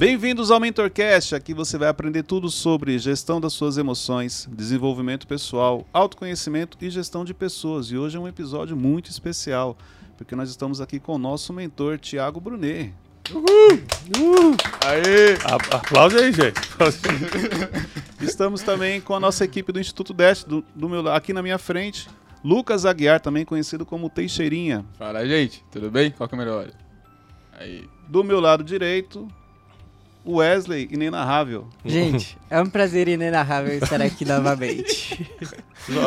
Bem-vindos ao MentorCast. Aqui você vai aprender tudo sobre gestão das suas emoções, desenvolvimento pessoal, autoconhecimento e gestão de pessoas. E hoje é um episódio muito especial, porque nós estamos aqui com o nosso mentor, Tiago Brunet. Uhul! Uhul! Aê! A aplausos aí, gente. Estamos também com a nossa equipe do Instituto Deste, do, do meu, aqui na minha frente, Lucas Aguiar, também conhecido como Teixeirinha. Fala, gente. Tudo bem? Qual que é o melhor? Aí. Do meu lado direito, Wesley, inenarrável. Gente, é um prazer inenarrável estar aqui novamente.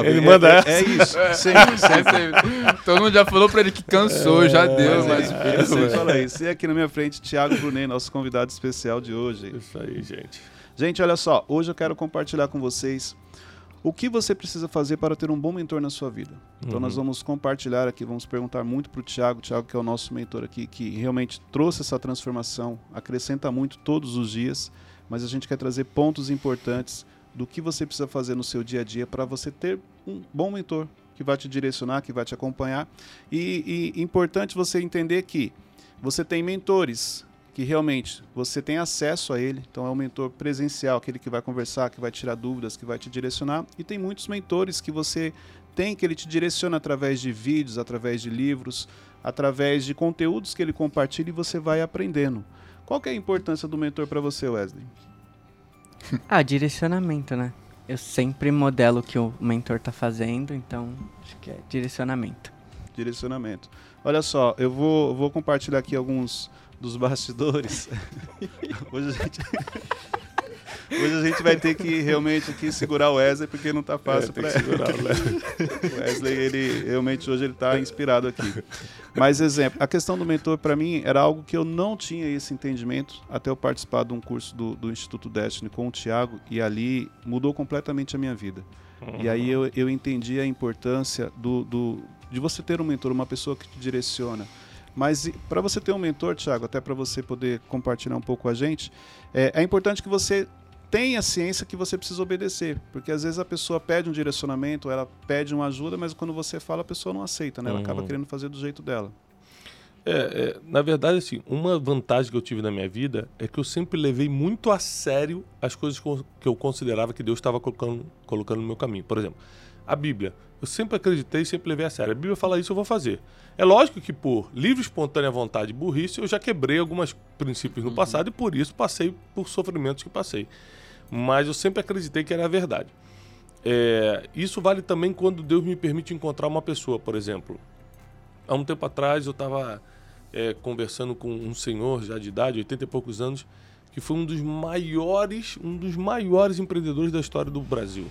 ele manda é, essa. É, isso. Sempre, sempre. Todo mundo já falou pra ele que cansou, é, já deu. Mas, mas ele sempre fala isso. E aqui na minha frente, Thiago Brunet, nosso convidado especial de hoje. Isso aí, gente. Gente, olha só. Hoje eu quero compartilhar com vocês o que você precisa fazer para ter um bom mentor na sua vida? Então uhum. nós vamos compartilhar aqui, vamos perguntar muito para o Tiago, Tiago que é o nosso mentor aqui, que realmente trouxe essa transformação, acrescenta muito todos os dias, mas a gente quer trazer pontos importantes do que você precisa fazer no seu dia a dia para você ter um bom mentor que vai te direcionar, que vai te acompanhar. E, e importante você entender que você tem mentores, que realmente você tem acesso a ele, então é um mentor presencial, aquele que vai conversar, que vai tirar dúvidas, que vai te direcionar, e tem muitos mentores que você tem que ele te direciona através de vídeos, através de livros, através de conteúdos que ele compartilha e você vai aprendendo. Qual que é a importância do mentor para você, Wesley? Ah, direcionamento, né? Eu sempre modelo o que o mentor está fazendo, então acho que é direcionamento. Direcionamento. Olha só, eu vou, vou compartilhar aqui alguns dos bastidores. Hoje a gente. Hoje a gente vai ter que realmente aqui segurar o Wesley porque não está fácil é, para segurar o Wesley. o Wesley, ele realmente hoje ele tá inspirado aqui. Mas exemplo, a questão do mentor para mim era algo que eu não tinha esse entendimento até eu participar de um curso do, do Instituto Destiny com o Tiago e ali mudou completamente a minha vida. Uhum. E aí eu, eu entendi a importância do, do, de você ter um mentor, uma pessoa que te direciona mas para você ter um mentor, Thiago, até para você poder compartilhar um pouco com a gente, é, é importante que você tenha ciência que você precisa obedecer, porque às vezes a pessoa pede um direcionamento, ela pede uma ajuda, mas quando você fala a pessoa não aceita, né? Ela uhum. acaba querendo fazer do jeito dela. É, é, na verdade, assim, uma vantagem que eu tive na minha vida é que eu sempre levei muito a sério as coisas que eu considerava que Deus estava colocando, colocando no meu caminho. Por exemplo, a Bíblia. Eu sempre acreditei, sempre levei a sério. A Bíblia fala isso, eu vou fazer. É lógico que por livre, espontânea vontade e burrice, eu já quebrei alguns princípios no uhum. passado e por isso passei por sofrimentos que passei. Mas eu sempre acreditei que era a verdade. É, isso vale também quando Deus me permite encontrar uma pessoa, por exemplo. Há um tempo atrás eu estava é, conversando com um senhor já de idade, 80 e poucos anos, que foi um dos maiores, um dos maiores empreendedores da história do Brasil.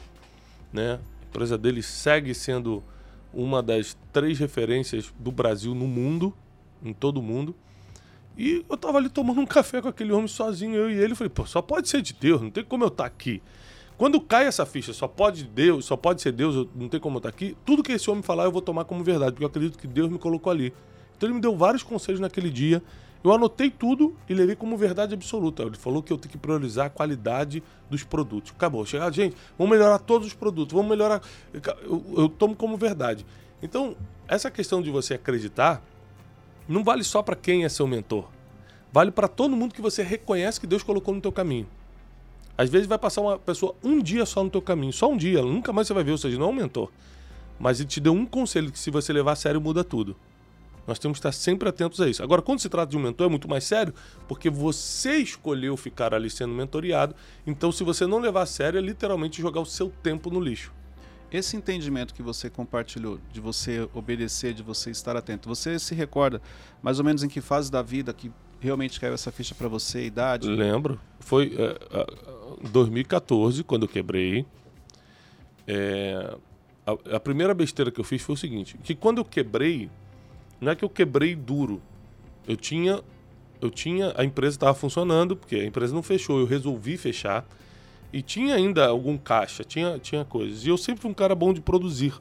Né? Empresa dele segue sendo uma das três referências do Brasil no mundo, em todo o mundo. E eu tava ali tomando um café com aquele homem sozinho, eu e ele. Falei, pô, só pode ser de Deus, não tem como eu estar tá aqui. Quando cai essa ficha, só pode Deus, só pode ser Deus, não tem como eu estar tá aqui. Tudo que esse homem falar eu vou tomar como verdade, porque eu acredito que Deus me colocou ali. Então ele me deu vários conselhos naquele dia. Eu anotei tudo e levei como verdade absoluta. Ele falou que eu tenho que priorizar a qualidade dos produtos. Acabou. Chegar, gente, vamos melhorar todos os produtos, vamos melhorar. Eu, eu tomo como verdade. Então, essa questão de você acreditar não vale só para quem é seu mentor. Vale para todo mundo que você reconhece que Deus colocou no teu caminho. Às vezes vai passar uma pessoa um dia só no teu caminho, só um dia, nunca mais você vai ver, ou seja, não é um mentor. Mas ele te deu um conselho que se você levar a sério muda tudo. Nós temos que estar sempre atentos a isso. Agora, quando se trata de um mentor, é muito mais sério, porque você escolheu ficar ali sendo mentoriado. Então, se você não levar a sério, é literalmente jogar o seu tempo no lixo. Esse entendimento que você compartilhou, de você obedecer, de você estar atento, você se recorda mais ou menos em que fase da vida que realmente caiu essa ficha para você, idade? Lembro. Foi é, 2014, quando eu quebrei. É, a, a primeira besteira que eu fiz foi o seguinte: que quando eu quebrei, não é que eu quebrei duro. Eu tinha. Eu tinha. A empresa estava funcionando, porque a empresa não fechou. Eu resolvi fechar. E tinha ainda algum caixa, tinha, tinha coisas. E eu sempre fui um cara bom de produzir.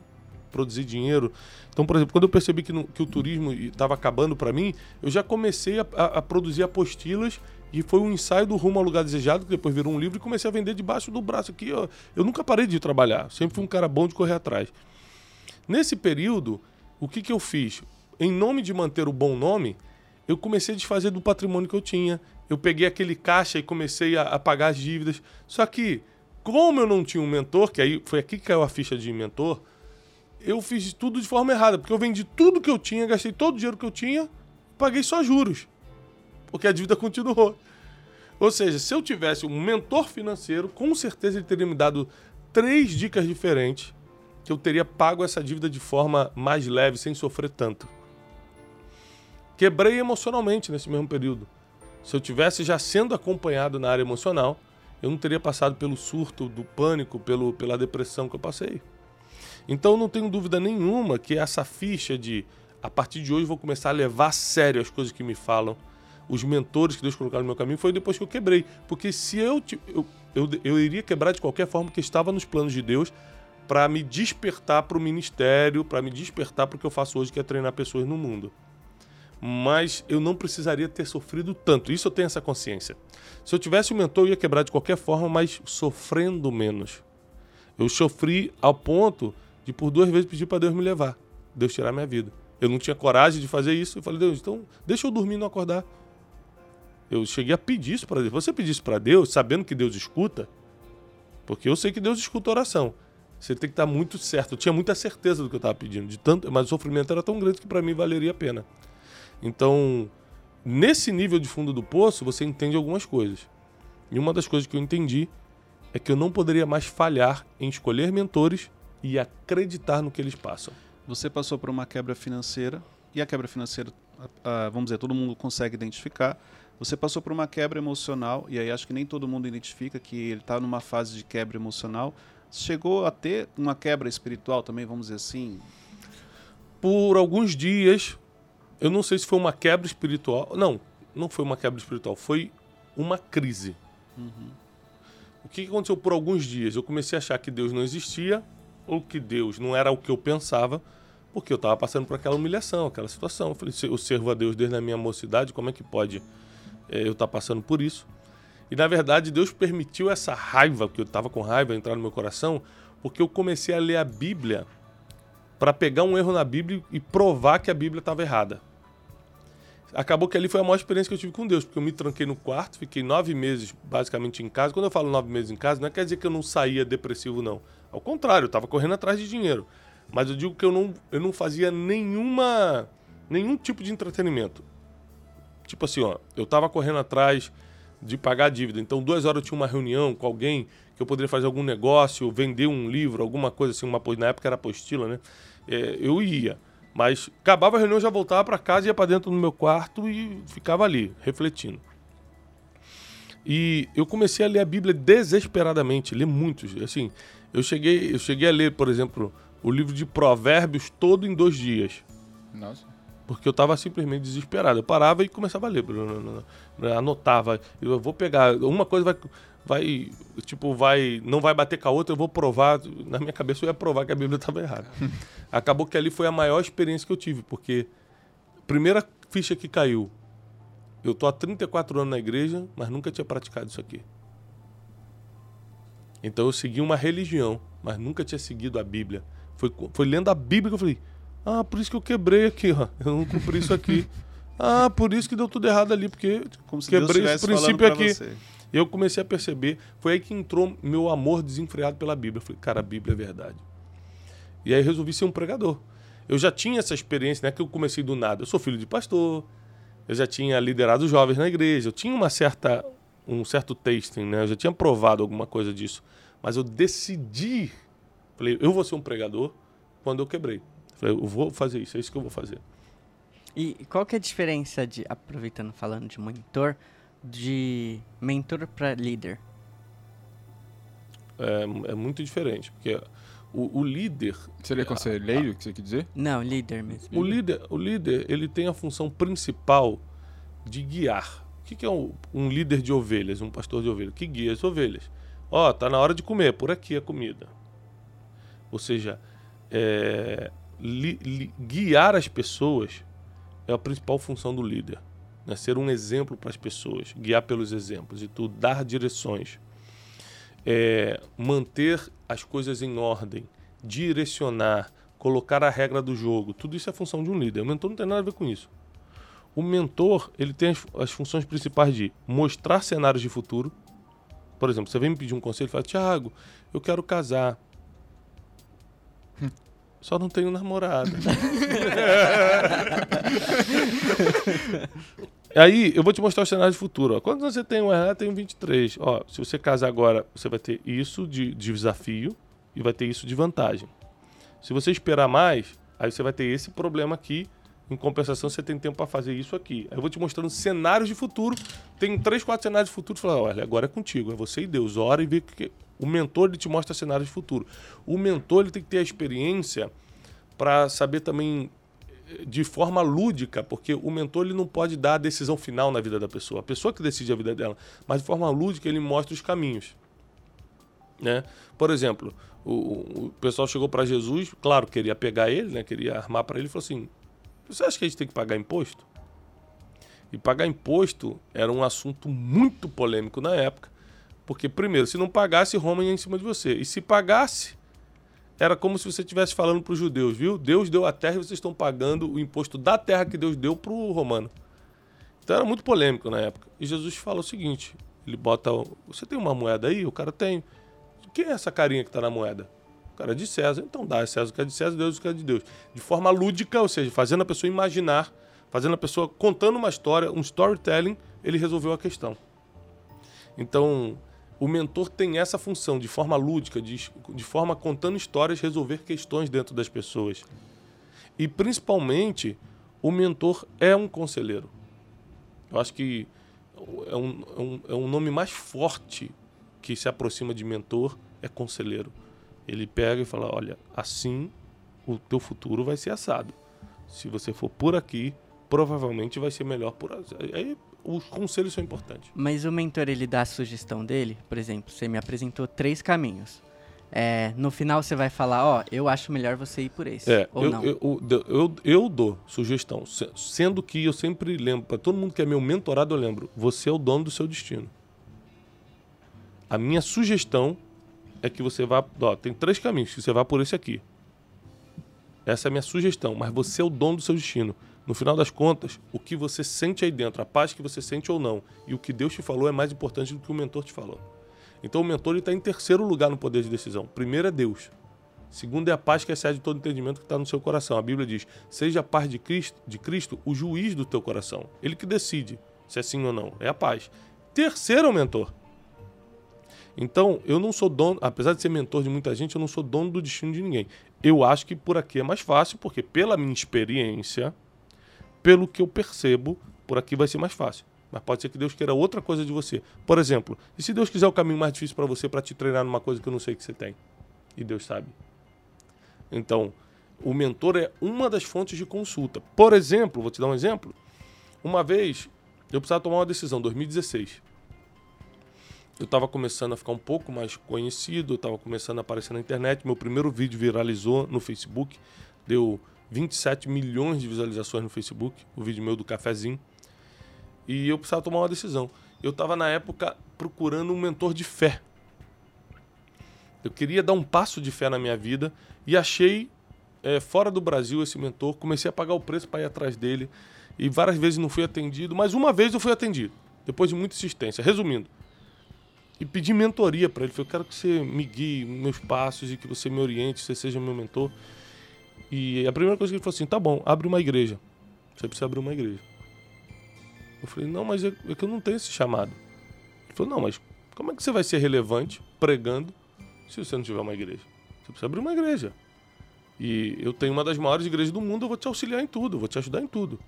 Produzir dinheiro. Então, por exemplo, quando eu percebi que, no, que o turismo estava acabando para mim, eu já comecei a, a, a, produzir apostilas e foi um ensaio do Rumo ao Lugar Desejado, que depois virou um livro, e comecei a vender debaixo do braço aqui. Eu nunca parei de trabalhar, sempre fui um cara bom de correr atrás. Nesse período, o que, que eu fiz? Em nome de manter o bom nome, eu comecei a desfazer do patrimônio que eu tinha. Eu peguei aquele caixa e comecei a, a pagar as dívidas. Só que, como eu não tinha um mentor, que aí foi aqui que caiu a ficha de mentor, eu fiz tudo de forma errada, porque eu vendi tudo que eu tinha, gastei todo o dinheiro que eu tinha, paguei só juros. Porque a dívida continuou. Ou seja, se eu tivesse um mentor financeiro, com certeza ele teria me dado três dicas diferentes que eu teria pago essa dívida de forma mais leve, sem sofrer tanto. Quebrei emocionalmente nesse mesmo período. Se eu tivesse já sendo acompanhado na área emocional, eu não teria passado pelo surto do pânico, pelo, pela depressão que eu passei. Então não tenho dúvida nenhuma que essa ficha de a partir de hoje vou começar a levar a sério as coisas que me falam, os mentores que Deus colocou no meu caminho, foi depois que eu quebrei. Porque se eu, eu, eu, eu iria quebrar de qualquer forma que estava nos planos de Deus para me despertar para o ministério, para me despertar para o que eu faço hoje, que é treinar pessoas no mundo. Mas eu não precisaria ter sofrido tanto. Isso eu tenho essa consciência. Se eu tivesse um mentor, eu ia quebrar de qualquer forma, mas sofrendo menos. Eu sofri ao ponto de por duas vezes pedir para Deus me levar, Deus tirar minha vida. Eu não tinha coragem de fazer isso. Eu falei, Deus, então deixa eu dormir e não acordar. Eu cheguei a pedir isso para Deus. Você pedir isso para Deus, sabendo que Deus escuta, porque eu sei que Deus escuta a oração. Você tem que estar muito certo. Eu tinha muita certeza do que eu estava pedindo, de tanto, mas o sofrimento era tão grande que para mim valeria a pena. Então, nesse nível de fundo do poço, você entende algumas coisas. E uma das coisas que eu entendi é que eu não poderia mais falhar em escolher mentores e acreditar no que eles passam. Você passou por uma quebra financeira, e a quebra financeira, vamos dizer, todo mundo consegue identificar. Você passou por uma quebra emocional, e aí acho que nem todo mundo identifica que ele está numa fase de quebra emocional. Chegou a ter uma quebra espiritual também, vamos dizer assim? Por alguns dias, eu não sei se foi uma quebra espiritual. Não, não foi uma quebra espiritual, foi uma crise. Uhum. O que aconteceu por alguns dias? Eu comecei a achar que Deus não existia, ou que Deus não era o que eu pensava, porque eu estava passando por aquela humilhação, aquela situação. Eu falei, eu servo a Deus desde a minha mocidade, como é que pode é, eu estar tá passando por isso? E na verdade, Deus permitiu essa raiva, que eu estava com raiva, entrar no meu coração, porque eu comecei a ler a Bíblia para pegar um erro na Bíblia e provar que a Bíblia estava errada. Acabou que ali foi a maior experiência que eu tive com Deus, porque eu me tranquei no quarto, fiquei nove meses basicamente em casa. Quando eu falo nove meses em casa, não é quer dizer que eu não saía depressivo, não. Ao contrário, eu estava correndo atrás de dinheiro. Mas eu digo que eu não, eu não fazia nenhuma, nenhum tipo de entretenimento. Tipo assim, ó, eu estava correndo atrás de pagar a dívida. Então, duas horas eu tinha uma reunião com alguém que eu poderia fazer algum negócio, vender um livro, alguma coisa assim, uma, na época era apostila, né? É, eu ia. Mas acabava a reunião, já voltava para casa, ia para dentro do meu quarto e ficava ali, refletindo. E eu comecei a ler a Bíblia desesperadamente, ler muitos. Assim, eu cheguei, eu cheguei a ler, por exemplo, o livro de Provérbios todo em dois dias. Nossa. Porque eu estava simplesmente desesperado. Eu parava e começava a ler, anotava. Eu vou pegar, uma coisa vai, vai, tipo, vai, não vai bater com a outra, eu vou provar. Na minha cabeça eu ia provar que a Bíblia estava errada. Acabou que ali foi a maior experiência que eu tive, porque primeira ficha que caiu, eu tô há 34 anos na igreja, mas nunca tinha praticado isso aqui. Então eu segui uma religião, mas nunca tinha seguido a Bíblia. Foi, foi lendo a Bíblia que eu falei: Ah, por isso que eu quebrei aqui, ó. Eu não cumpri isso aqui. ah, por isso que deu tudo errado ali, porque Como se quebrei Deus esse princípio aqui. Você. Eu comecei a perceber, foi aí que entrou meu amor desenfreado pela Bíblia. Eu falei, cara, a Bíblia é verdade. E aí resolvi ser um pregador. Eu já tinha essa experiência, né? Que eu comecei do nada. Eu sou filho de pastor, eu já tinha liderado jovens na igreja, eu tinha uma certa, um certo tasting, né? Eu já tinha provado alguma coisa disso. Mas eu decidi, falei, eu vou ser um pregador quando eu quebrei. Falei, eu vou fazer isso, é isso que eu vou fazer. E qual que é a diferença de, aproveitando falando de mentor, de mentor para líder? É, é, muito diferente, porque o, o líder... Seria conselheiro, que você quer dizer? Não, líder mesmo. O líder, o líder, ele tem a função principal de guiar. O que, que é um, um, líder de ovelhas, um pastor de ovelhas? Que guia as ovelhas. Ó, oh, tá na hora de comer, por aqui a comida. Ou seja, é, li, li, guiar as pessoas é a principal função do líder. Né? Ser um exemplo para as pessoas, guiar pelos exemplos e tudo, dar direções. É, manter as coisas em ordem, direcionar, colocar a regra do jogo. Tudo isso é função de um líder. O mentor não tem nada a ver com isso. O mentor, ele tem as, as funções principais de mostrar cenários de futuro. Por exemplo, você vem me pedir um conselho e fala, Tiago, eu quero casar. Só não tenho namorada. Aí, eu vou te mostrar o cenário de futuro. Ó. Quando você tem um RH, tem um 23. Ó, se você casar agora, você vai ter isso de, de desafio e vai ter isso de vantagem. Se você esperar mais, aí você vai ter esse problema aqui. Em compensação, você tem tempo para fazer isso aqui. Aí eu vou te mostrando cenários de futuro. Tem três, quatro cenários de futuro. Fala, olha, agora é contigo, é você e Deus. Ora e vê que o mentor ele te mostra cenários de futuro. O mentor ele tem que ter a experiência para saber também eh, de forma lúdica, porque o mentor ele não pode dar a decisão final na vida da pessoa. A pessoa que decide a vida dela, mas de forma lúdica ele mostra os caminhos. Né? Por exemplo, o, o pessoal chegou para Jesus, claro, queria pegar ele, né? queria armar para ele falou assim: Você acha que a gente tem que pagar imposto? E pagar imposto era um assunto muito polêmico na época, porque, primeiro, se não pagasse, Roma ia em cima de você. E se pagasse, era como se você estivesse falando para os judeus, viu? Deus deu a terra e vocês estão pagando o imposto da terra que Deus deu para o romano. Então era muito polêmico na época. E Jesus fala o seguinte: ele bota. Você tem uma moeda aí? O cara tem. Quem é essa carinha que está na moeda? O cara é de César. Então dá, é César o que é de César, Deus o que é de Deus. De forma lúdica, ou seja, fazendo a pessoa imaginar, fazendo a pessoa contando uma história, um storytelling, ele resolveu a questão. Então, o mentor tem essa função, de forma lúdica, de, de forma contando histórias, resolver questões dentro das pessoas. E principalmente, o mentor é um conselheiro. Eu acho que é um, é um, é um nome mais forte que se aproxima de mentor é conselheiro. Ele pega e fala: olha, assim o teu futuro vai ser assado. Se você for por aqui, provavelmente vai ser melhor por aí. Os conselhos são importantes. Mas o mentor, ele dá a sugestão dele? Por exemplo, você me apresentou três caminhos. É, no final você vai falar, ó, eu acho melhor você ir por esse. É, ou eu, não. Eu, eu, eu, eu dou sugestão. se- Sendo que eu sempre lembro, para todo mundo que é meu mentorado, eu lembro: você é o dono do seu destino. A minha sugestão é que você vá. Ó, tem três caminhos, que você vá por esse aqui. Essa é a minha sugestão, mas você é o dono do seu destino. No final das contas, o que você sente aí dentro, a paz que você sente ou não, e o que Deus te falou é mais importante do que o mentor te falou. Então o mentor está em terceiro lugar no poder de decisão. Primeiro é Deus. Segundo é a paz que excede todo entendimento que está no seu coração. A Bíblia diz: seja a paz de Cristo, de Cristo o juiz do teu coração. Ele que decide se é sim ou não. É a paz. Terceiro é o mentor. Então, eu não sou dono, apesar de ser mentor de muita gente, eu não sou dono do destino de ninguém. Eu acho que por aqui é mais fácil, porque pela minha experiência, pelo que eu percebo, por aqui vai ser mais fácil. Mas pode ser que Deus queira outra coisa de você. Por exemplo, e se Deus quiser o caminho mais difícil para você para te treinar numa coisa que eu não sei que você tem? E Deus sabe. Então, o mentor é uma das fontes de consulta. Por exemplo, vou te dar um exemplo. Uma vez, eu precisava tomar uma decisão, 2016. Eu estava começando a ficar um pouco mais conhecido, estava começando a aparecer na internet. Meu primeiro vídeo viralizou no Facebook, deu 27 milhões de visualizações no Facebook, o vídeo meu do cafezinho. E eu precisava tomar uma decisão. Eu estava na época procurando um mentor de fé. Eu queria dar um passo de fé na minha vida e achei eh, fora do Brasil esse mentor. Comecei a pagar o preço para ir atrás dele e várias vezes não fui atendido, mas uma vez eu fui atendido, depois de muita insistência. Resumindo, e pedi mentoria para ele. Falei, eu quero que você me guie meus passos e que você me oriente, você seja meu mentor. E a primeira coisa que ele falou assim: tá bom, abre uma igreja. Você precisa abrir uma igreja. Eu falei, não, mas é, é que eu não tenho esse chamado. Ele falou, não, mas como é que você vai ser relevante pregando se você não tiver uma igreja? Você precisa abrir uma igreja. E eu tenho uma das maiores igrejas do mundo, eu vou te auxiliar em tudo, vou te ajudar em tudo.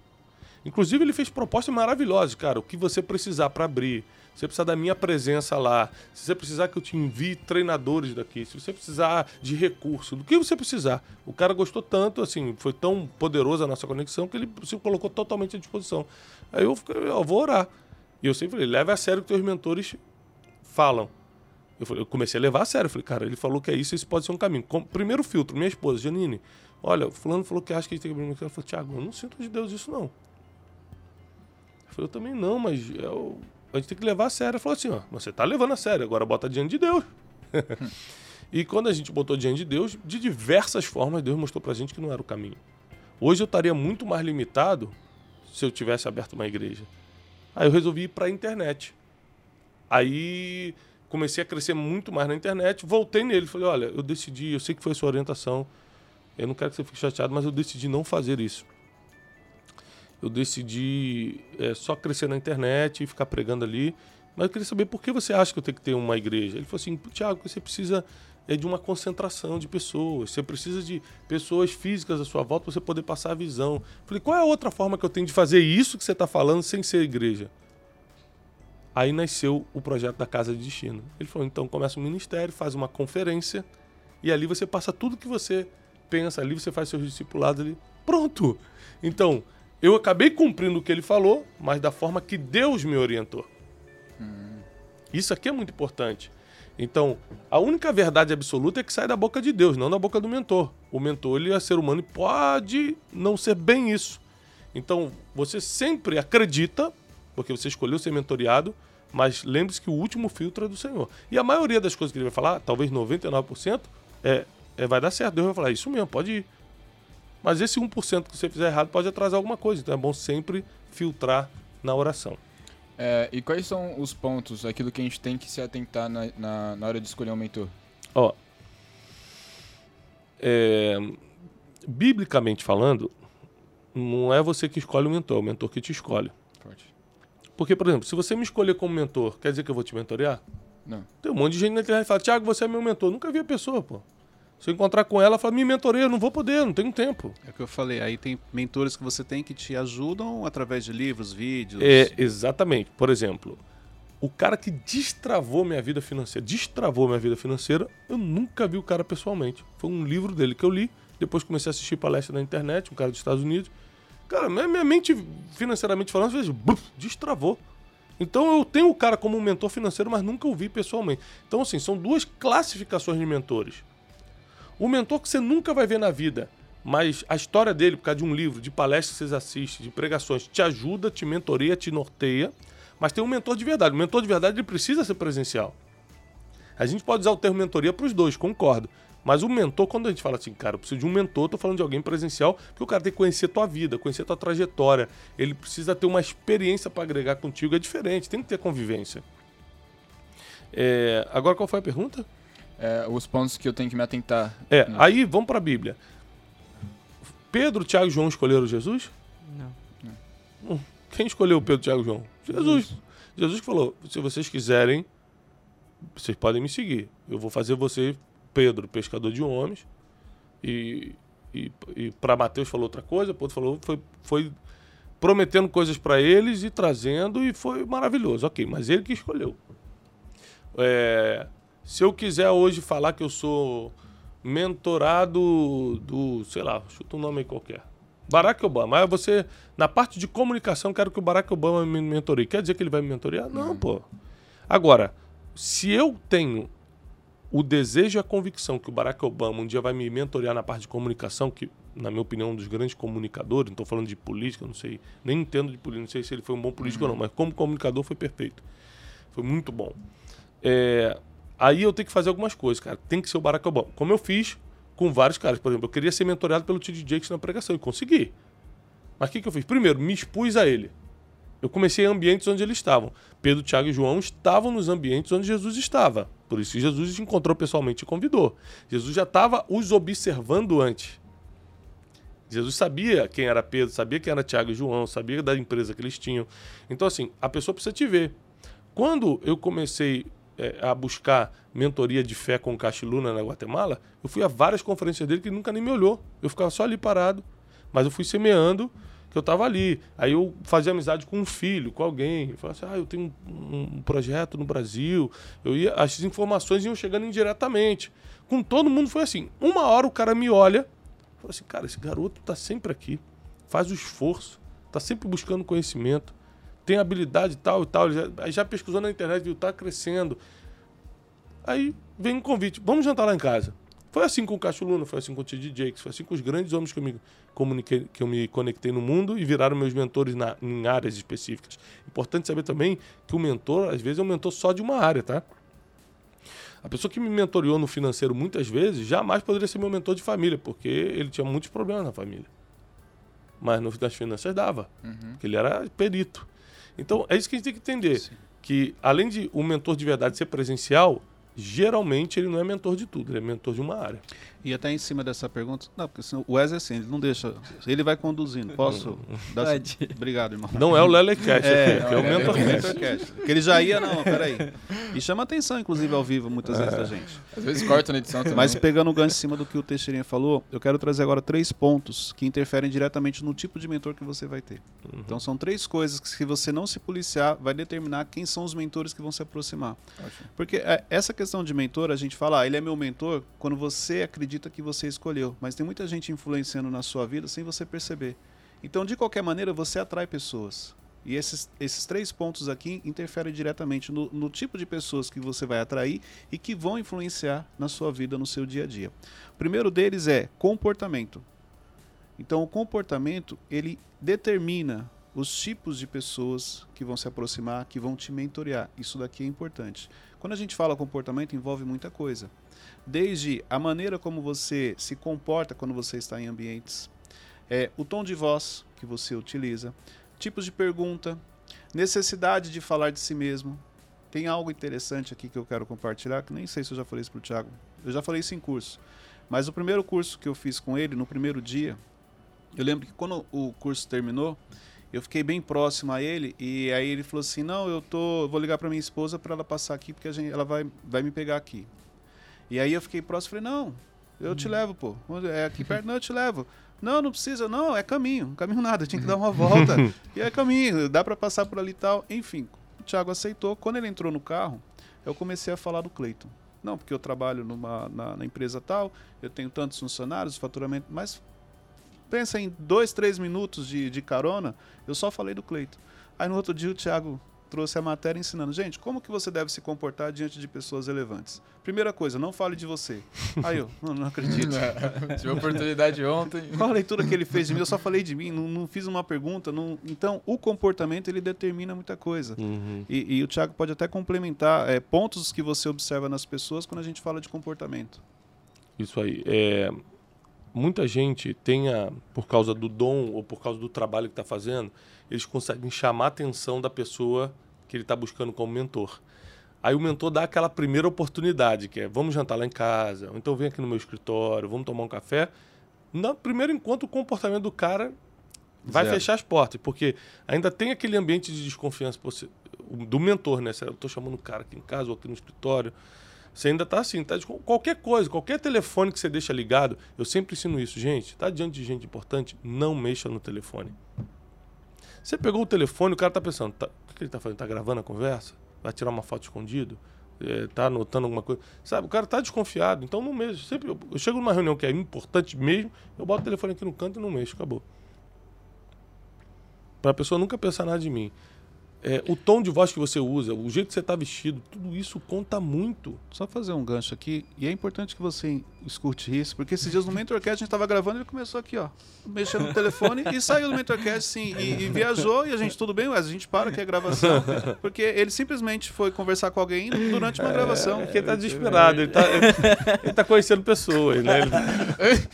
Inclusive, ele fez propostas maravilhosas, cara. O que você precisar para abrir. Se você precisar da minha presença lá, se você precisar que eu te envie treinadores daqui, se você precisar de recurso, do que você precisar. O cara gostou tanto, assim, foi tão poderosa a nossa conexão que ele se colocou totalmente à disposição. Aí eu, fiquei, eu vou orar. E eu sempre falei, leve a sério o que teus mentores falam. Eu, falei, eu comecei a levar a sério. Falei, cara, ele falou que é isso, esse pode ser um caminho. Primeiro filtro, minha esposa, Janine. Olha, fulano falou que acha que a gente tem que abrir uma. Ela falou, Tiago, eu não sinto de Deus isso, não. Eu falei, eu também não, mas eu- a gente tem que levar a sério. Ela falou assim, ó, você tá levando a sério, agora bota diante de Deus. e quando a gente botou diante de Deus, de diversas formas, Deus mostrou pra gente que não era o caminho. Hoje eu estaria muito mais limitado se eu tivesse aberto uma igreja. Aí eu resolvi ir para a internet. Aí comecei a crescer muito mais na internet, voltei nele, falei, olha, eu decidi, eu sei que foi a sua orientação, eu não quero que você fique chateado, mas eu decidi não fazer isso. Eu decidi é, só crescer na internet e ficar pregando ali, mas eu queria saber por que você acha que eu tenho que ter uma igreja. Ele falou assim, Tiago, você precisa é de uma concentração de pessoas. Você precisa de pessoas físicas à sua volta para você poder passar a visão. Falei, qual é a outra forma que eu tenho de fazer isso que você está falando sem ser igreja? Aí nasceu o projeto da Casa de Destino. Ele falou: então começa um ministério, faz uma conferência e ali você passa tudo que você pensa, ali você faz seus discipulados ali. Pronto! Então, eu acabei cumprindo o que ele falou, mas da forma que Deus me orientou. Hum. Isso aqui é muito importante. Então, a única verdade absoluta é que sai da boca de Deus, não da boca do mentor. O mentor, ele é ser humano e pode não ser bem isso. Então, você sempre acredita, porque você escolheu ser mentoriado, mas lembre-se que o último filtro é do Senhor. E a maioria das coisas que ele vai falar, talvez 99%, é, é vai dar certo. Deus vai falar, isso mesmo, pode ir. Mas esse 1% que você fizer errado pode atrasar alguma coisa. Então é bom sempre filtrar na oração. É, e quais são os pontos, aquilo que a gente tem que se atentar na, na, na hora de escolher um mentor? Ó, é, biblicamente falando, não é você que escolhe o mentor, é o mentor que te escolhe. Pode. Porque, por exemplo, se você me escolher como mentor, quer dizer que eu vou te mentorear? Não. Tem um monte de gente na internet que fala, Tiago, você é meu mentor. Nunca vi a pessoa, pô. Se eu encontrar com ela, fala, me mentoreia, não vou poder, não tenho tempo. É o que eu falei, aí tem mentores que você tem que te ajudam através de livros, vídeos. É, exatamente. Por exemplo, o cara que destravou minha vida financeira, destravou minha vida financeira, eu nunca vi o cara pessoalmente. Foi um livro dele que eu li, depois comecei a assistir palestra na internet, um cara dos Estados Unidos. Cara, minha mente, financeiramente falando, às vezes, bluf, destravou. Então eu tenho o cara como um mentor financeiro, mas nunca o vi pessoalmente. Então, assim, são duas classificações de mentores. O mentor que você nunca vai ver na vida, mas a história dele, por causa de um livro, de palestras que você assiste, de pregações, te ajuda, te mentoreia, te norteia. Mas tem um mentor de verdade. O mentor de verdade ele precisa ser presencial. A gente pode usar o termo mentoria para os dois, concordo. Mas o mentor, quando a gente fala assim, cara, eu preciso de um mentor, tô falando de alguém presencial, porque o cara tem que conhecer tua vida, conhecer tua trajetória. Ele precisa ter uma experiência para agregar contigo, é diferente, tem que ter convivência. É... Agora, qual foi a pergunta? É, os pontos que eu tenho que me atentar. É, nisso. aí vamos para a Bíblia. Pedro, Tiago e João escolheram Jesus? Não. Quem escolheu Pedro, Tiago e João? Jesus. Jesus que falou: se vocês quiserem, vocês podem me seguir. Eu vou fazer você Pedro, pescador de homens. E, e, e para Mateus falou outra coisa, Pedro falou, foi, foi prometendo coisas para eles e trazendo, e foi maravilhoso. Ok, mas ele que escolheu. É, se eu quiser hoje falar que eu sou mentorado do, sei lá, chuta um nome aí qualquer. Barack Obama. Aí você, na parte de comunicação, quero que o Barack Obama me mentoreie. Quer dizer que ele vai me mentorear? Não, uhum. pô. Agora, se eu tenho o desejo e a convicção que o Barack Obama um dia vai me mentorear na parte de comunicação, que, na minha opinião, é um dos grandes comunicadores, não estou falando de política, não sei, nem entendo de política, não sei se ele foi um bom político uhum. ou não, mas como comunicador foi perfeito. Foi muito bom. É, aí eu tenho que fazer algumas coisas, cara. Tem que ser o Barack Obama. Como eu fiz com vários caras. Por exemplo, eu queria ser mentoreado pelo T.D. Jakes na pregação e consegui. Mas o que, que eu fiz? Primeiro, me expus a ele. Eu comecei em ambientes onde eles estavam. Pedro, Tiago e João estavam nos ambientes onde Jesus estava. Por isso Jesus encontrou pessoalmente e convidou. Jesus já estava os observando antes. Jesus sabia quem era Pedro, sabia quem era Tiago e João, sabia da empresa que eles tinham. Então, assim, a pessoa precisa te ver. Quando eu comecei é, a buscar mentoria de fé com o Cachiluna na Guatemala, eu fui a várias conferências dele que ele nunca nem me olhou. Eu ficava só ali parado. Mas eu fui semeando que eu estava ali. Aí eu fazia amizade com um filho, com alguém. Eu falava assim, ah, eu tenho um, um, projeto no Brasil. Eu ia, as informações iam chegando indiretamente. Com todo mundo foi assim. Uma hora o cara me olha, fala assim, cara, esse garoto está sempre aqui, faz o esforço, está sempre buscando conhecimento, tem habilidade tal e tal. Já, já pesquisou na internet, viu, tá crescendo. Aí vem um convite, vamos jantar lá em casa. Foi assim com o Cacho Luna, foi assim com o T.D. Jakes, foi assim com os grandes homens que eu me comuniquei, que eu me conectei no mundo e viraram meus mentores na, em áreas específicas. Importante saber também que o mentor, às vezes, é um mentor só de uma área, tá? A pessoa que me mentoriou no financeiro muitas vezes jamais poderia ser meu mentor de família, porque ele tinha muitos problemas na família. mas no, nas finanças dava, Uhum. porque ele era perito. Então, é isso que a gente tem que entender, Sim. que além de o mentor de verdade ser presencial, geralmente ele não é mentor de tudo, ele é mentor de uma área. E até em cima dessa pergunta, não, porque senão o Wesley assim, ele não deixa, ele vai conduzindo. Posso? dar-. Obrigado, irmão. Não é o Lelecast É, aqui, que é é mentor. o Mentorcast. Que ele já ia, não, peraí. E chama atenção, inclusive, ao vivo, muitas vezes, da gente. Às vezes corta na edição também. Mas pegando o gancho em cima do que o Teixeirinha falou, eu quero trazer agora três pontos que interferem diretamente no tipo de mentor que você vai ter. Então são três coisas que se você não se policiar, vai determinar quem são os mentores que vão se aproximar. Ótimo. Porque é, essa questão de mentor, a gente fala, ah, ele é meu mentor quando você acredita que você escolheu. Mas tem muita gente influenciando na sua vida sem você perceber. Então, de qualquer maneira, você atrai pessoas. E esses, esses três pontos aqui interferem diretamente no, no tipo de pessoas que você vai atrair e que vão influenciar na sua vida, no seu dia a dia. O primeiro deles é comportamento. Então, o comportamento, ele determina os tipos de pessoas que vão se aproximar, que vão te mentorear. Isso daqui é importante. Quando a gente fala comportamento, envolve muita coisa. Desde a maneira como você se comporta quando você está em ambientes, é, o tom de voz que você utiliza, tipos de pergunta, necessidade de falar de si mesmo. Tem algo interessante aqui que eu quero compartilhar, que nem sei se eu já falei isso para o Thiago. Eu já falei isso em curso. Mas o primeiro curso que eu fiz com ele, no primeiro dia, eu lembro que quando o curso terminou, eu fiquei bem próximo a ele e aí ele falou assim: "Não, eu tô, eu vou ligar para minha esposa para ela passar aqui porque a gente, ela vai vai me pegar aqui". E aí eu fiquei próximo, falei: "Não, eu te levo, pô. É aqui perto, não, eu te levo". Não, não precisa, não, é caminho, caminho nada, tinha que dar uma volta. e é caminho, dá para passar por ali e tal. Enfim, o Thiago aceitou. Quando ele entrou no carro, eu comecei a falar do Cleiton. Não, porque eu trabalho numa, na, na empresa tal, eu tenho tantos funcionários, faturamento, mas pensa em dois, três minutos de, de carona, eu só falei do Cleito. Aí no outro dia o Thiago trouxe a matéria ensinando, gente, como que você deve se comportar diante de pessoas relevantes? Primeira coisa, não fale de você. Aí eu, não, não acredito. Tive a oportunidade ontem. Qual a leitura que ele fez de mim? Eu só falei de mim, não, não fiz uma pergunta. Não... Então, o comportamento ele determina muita coisa. Uhum. E, e o Thiago pode até complementar é, pontos que você observa nas pessoas quando a gente fala de comportamento. Isso aí. É, muita gente tem, a, por causa do dom ou por causa do trabalho que está fazendo, eles conseguem chamar a atenção da pessoa que ele está buscando como mentor. Aí o mentor dá aquela primeira oportunidade, que é vamos jantar lá em casa, ou então vem aqui no meu escritório, vamos tomar um café. No primeiro encontro, o comportamento do cara vai Zero. fechar as portas, porque ainda tem aquele ambiente de desconfiança do mentor, né? Eu estou chamando o cara aqui em casa ou aqui no escritório. Você ainda está assim, tá de qualquer coisa, qualquer telefone que você deixa ligado, eu sempre ensino isso, gente, tá diante de gente importante, não mexa no telefone. Você pegou o telefone, o cara tá pensando, tá, o que ele tá fazendo? Tá gravando a conversa? Vai tirar uma foto escondido? É, tá anotando alguma coisa? Sabe, o cara tá desconfiado, então não mexa. Sempre, eu, eu chego numa reunião que é importante mesmo, eu boto o telefone aqui no canto e não mexo, acabou. Para a pessoa nunca pensar nada de mim. É, o tom de voz que você usa, o jeito que você está vestido, tudo isso conta muito. Só fazer um gancho aqui, e é importante que você escute isso, porque esses dias no Mentorcast a gente estava gravando e ele começou aqui, ó, mexendo no telefone e saiu do Mentorcast, sim, e, e viajou, e a gente, tudo bem, Wes, a gente para que é gravação, porque ele simplesmente foi conversar com alguém durante uma gravação. Porque ele tá desesperado, ele tá, ele, tá conhecendo pessoas, né? Ele-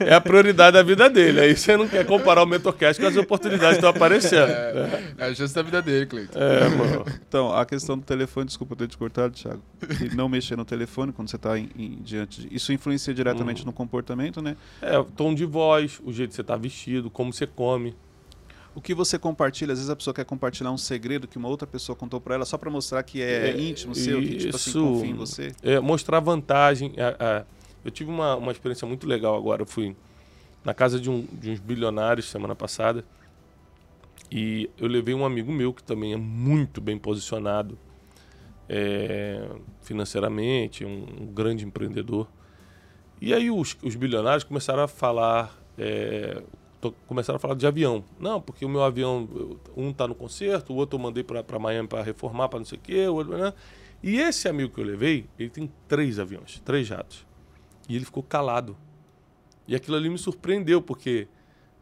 é a prioridade da vida dele. Aí você não quer comparar o Mentorcast com as oportunidades que estão aparecendo. É, é a chance da vida dele, Cleiton. É, mano. Então, a questão do telefone, desculpa ter te cortado, Thiago, e não mexer no telefone quando você está diante de... Isso influencia diretamente no comportamento, né? É, o tom de voz, o jeito que você tá vestido, como você come. O que você compartilha, às vezes a pessoa quer compartilhar um segredo que uma outra pessoa contou para ela só para mostrar que é, É, íntimo seu, que tipo assim, isso. confia em você. É, mostrar vantagem. É, é. eu tive uma, uma experiência muito legal agora. Eu fui na casa de, um- de uns bilionários semana passada e eu levei um amigo meu que também é muito bem posicionado é, financeiramente, um, um grande empreendedor. E aí os, os bilionários começaram a falar, é, começaram a falar de avião. Não, porque o meu avião, um tá no concerto, o outro eu mandei para Miami para reformar, para não sei o quê. outro, né? E esse amigo que eu levei, ele tem três aviões, três jatos. E ele ficou calado. E aquilo ali me surpreendeu, porque,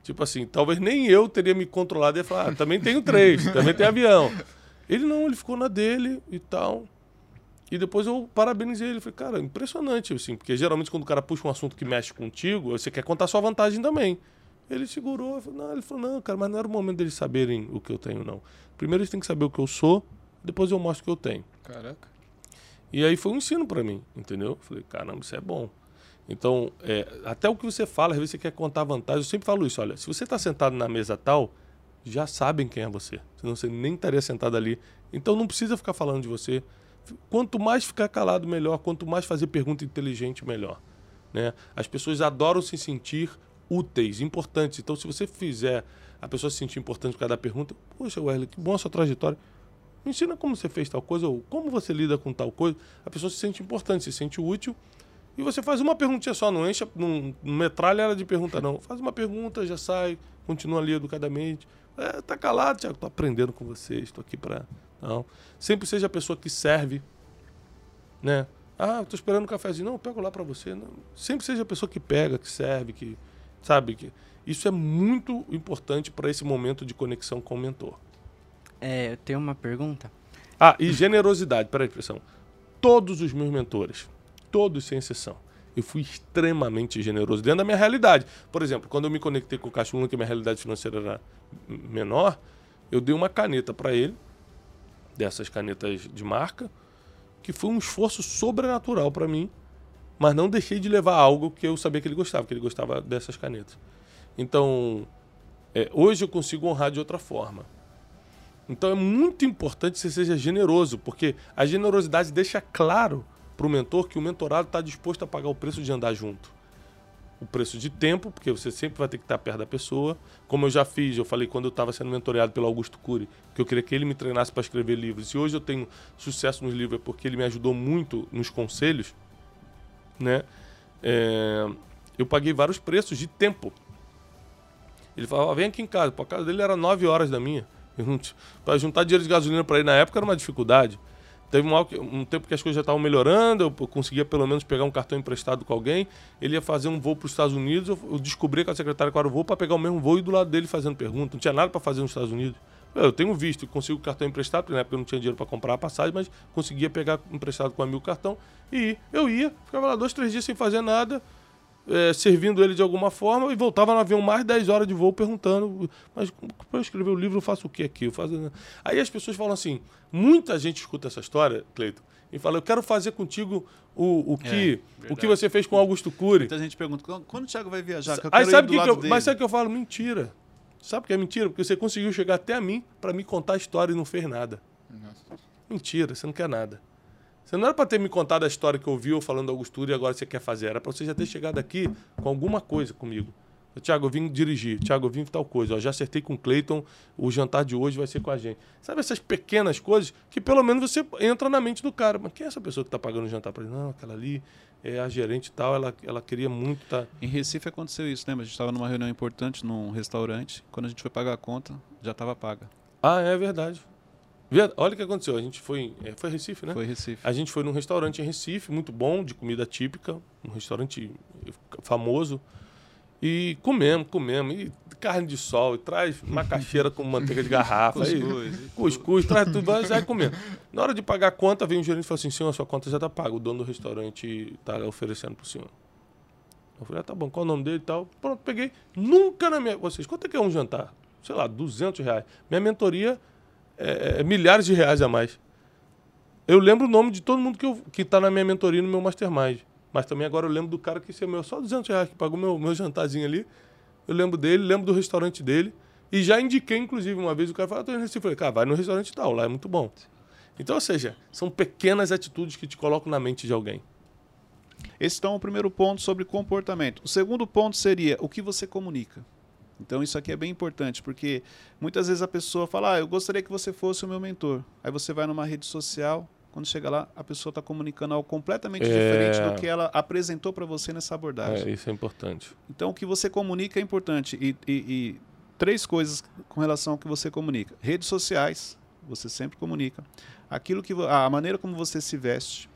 tipo assim, talvez nem eu teria me controlado e falar, ah, também tenho três, também tem avião. Ele não, ele ficou na dele e tal. E depois eu parabenizei ele. Falei, cara, impressionante, assim, porque geralmente quando o cara puxa um assunto que mexe contigo, você quer contar sua vantagem também. Ele segurou, falou, não, ele falou, não, cara, mas não era o momento deles saberem o que eu tenho, não. Primeiro eles têm que saber o que eu sou, depois eu mostro o que eu tenho. Caraca. E aí foi um ensino para mim, entendeu? Falei, caramba, isso é bom. Então, é, até o que você fala, às vezes você quer contar vantagem. Eu sempre falo isso, olha, se você está sentado na mesa tal, já sabem quem é você. Senão você nem estaria sentado ali. Então não precisa ficar falando de você. Quanto mais ficar calado, melhor. Quanto mais fazer pergunta inteligente, melhor. Né? As pessoas adoram se sentir úteis, importantes. Então, se você fizer a pessoa se sentir importante por causa da pergunta, poxa, Wesley, que bom a sua trajetória. Me ensina como você fez tal coisa ou como você lida com tal coisa. A pessoa se sente importante, se sente útil. E você faz uma perguntinha só, não enche, não, não metralha ela de pergunta, não. Faz uma pergunta, já sai, continua ali educadamente. É, tá calado, Tiago, tô aprendendo com vocês, estou aqui para. Não. Sempre seja a pessoa que serve, né? Ah, tô esperando um cafezinho. Não, eu pego lá para você. Não. Sempre seja a pessoa que pega, que serve, que. Sabe? que Isso é muito importante para esse momento de conexão com o mentor. É, eu tenho uma pergunta. Ah, e generosidade, peraí, pressão. Todos os meus mentores, todos sem exceção, eu fui extremamente generoso dentro da minha realidade. Por exemplo, quando eu me conectei com o Caixa que minha realidade financeira era menor, eu dei uma caneta para ele, dessas canetas de marca, que foi um esforço sobrenatural para mim, mas não deixei de levar algo que eu sabia que ele gostava, que ele gostava dessas canetas. Então, é, hoje eu consigo honrar de outra forma. Então é muito importante que você seja generoso, porque a generosidade deixa claro para o mentor que o mentorado está disposto a pagar o preço de andar junto. O preço de tempo, porque você sempre vai ter que estar perto da pessoa. Como eu já fiz, eu falei quando eu estava sendo mentoreado pelo Augusto Cury, que eu queria que ele me treinasse para escrever livros. E hoje eu tenho sucesso nos livros é porque ele me ajudou muito nos conselhos, né? É, eu paguei vários preços de tempo. Ele falava, vem aqui em casa. Pô, a casa dele era nove horas da minha. Para juntar dinheiro de gasolina para ir na época era uma dificuldade. Teve um, um, tempo que as coisas já estavam melhorando, eu conseguia pelo menos pegar um cartão emprestado com alguém. Ele ia fazer um voo para os Estados Unidos, eu, descobri com a secretária qual era o voo para pegar o mesmo voo e do lado dele fazendo pergunta. Não tinha nada para fazer nos Estados Unidos. Eu tenho visto, consigo cartão emprestado, porque na época eu não tinha dinheiro para comprar a passagem, mas conseguia pegar emprestado com um amigo cartão e eu ia, ficava lá dois, três dias sem fazer nada, é, servindo ele de alguma forma e voltava no avião mais 10 horas de voo perguntando, mas para eu escrever o livro eu faço o que aqui? Eu faço... Aí as pessoas falam assim, muita gente escuta essa história, Cleiton, e fala, eu quero fazer contigo o, o, que, é, o que você fez com Augusto Cury. Muita gente pergunta, quando o Thiago vai viajar? Aí sabe que, que eu, mas sabe que eu falo? Mentira. Sabe por que é mentira? Porque você conseguiu chegar até a mim para me contar a história e não fez nada. Nossa. Mentira, você não quer nada. Você não era para ter me contado a história que ouviu falando do Augustura e agora você quer fazer. Era para você já ter chegado aqui com alguma coisa comigo. Tiago, eu vim dirigir. Tiago, eu vim tal coisa. Já acertei com o Cleiton. O jantar de hoje vai ser com a gente. Sabe essas pequenas coisas que pelo menos você entra na mente do cara. Mas quem é essa pessoa que está pagando o jantar para ele? Não, aquela ali é a gerente e tal. Ela, ela queria muito estar. Tá... Em Recife aconteceu isso, lembra? A gente estava numa reunião importante num restaurante. Quando a gente foi pagar a conta, já estava paga. Ah, é verdade. Olha o que aconteceu. A gente foi. É, foi Recife, né? Foi Recife. A gente foi num restaurante em Recife, muito bom, de comida típica, um restaurante famoso. E comemos, comemos. E carne de sol, e traz macaxeira com manteiga de garrafa. cuscuz. E, cuscuz, traz tudo, vai já comendo. Na hora de pagar a conta, vem o gerente e fala assim: senhor, a sua conta já está paga. O dono do restaurante está oferecendo para o senhor. Eu falei: ah, tá bom, qual o nome dele e tal? Pronto, peguei. Nunca na minha. Vocês, quanto é que é um jantar? Sei lá, 200 reais. Minha mentoria é, é, milhares de reais a mais. Eu lembro o nome de todo mundo que, eu, que tá na minha mentoria, no meu mastermind. Mas também agora eu lembro do cara que é meu só 200 reais, que pagou meu, meu jantarzinho ali. Eu lembro dele, lembro do restaurante dele. E já indiquei, inclusive, uma vez o cara falou, ah. Eu falei, cara, vai no restaurante tal, lá é muito bom. Então, ou seja, são pequenas atitudes que te colocam na mente de alguém. Esse então é o primeiro ponto sobre comportamento. O segundo ponto seria o que você comunica. Então isso aqui é bem importante, porque muitas vezes a pessoa fala, ah, eu gostaria que você fosse o meu mentor. Aí você vai numa rede social, quando chega lá, a pessoa está comunicando algo completamente é... diferente do que ela apresentou para você nessa abordagem. É, isso é importante. Então o que você comunica é importante. E, e, e três coisas com relação ao que você comunica. Redes sociais, você sempre comunica. Aquilo que a maneira como você se veste,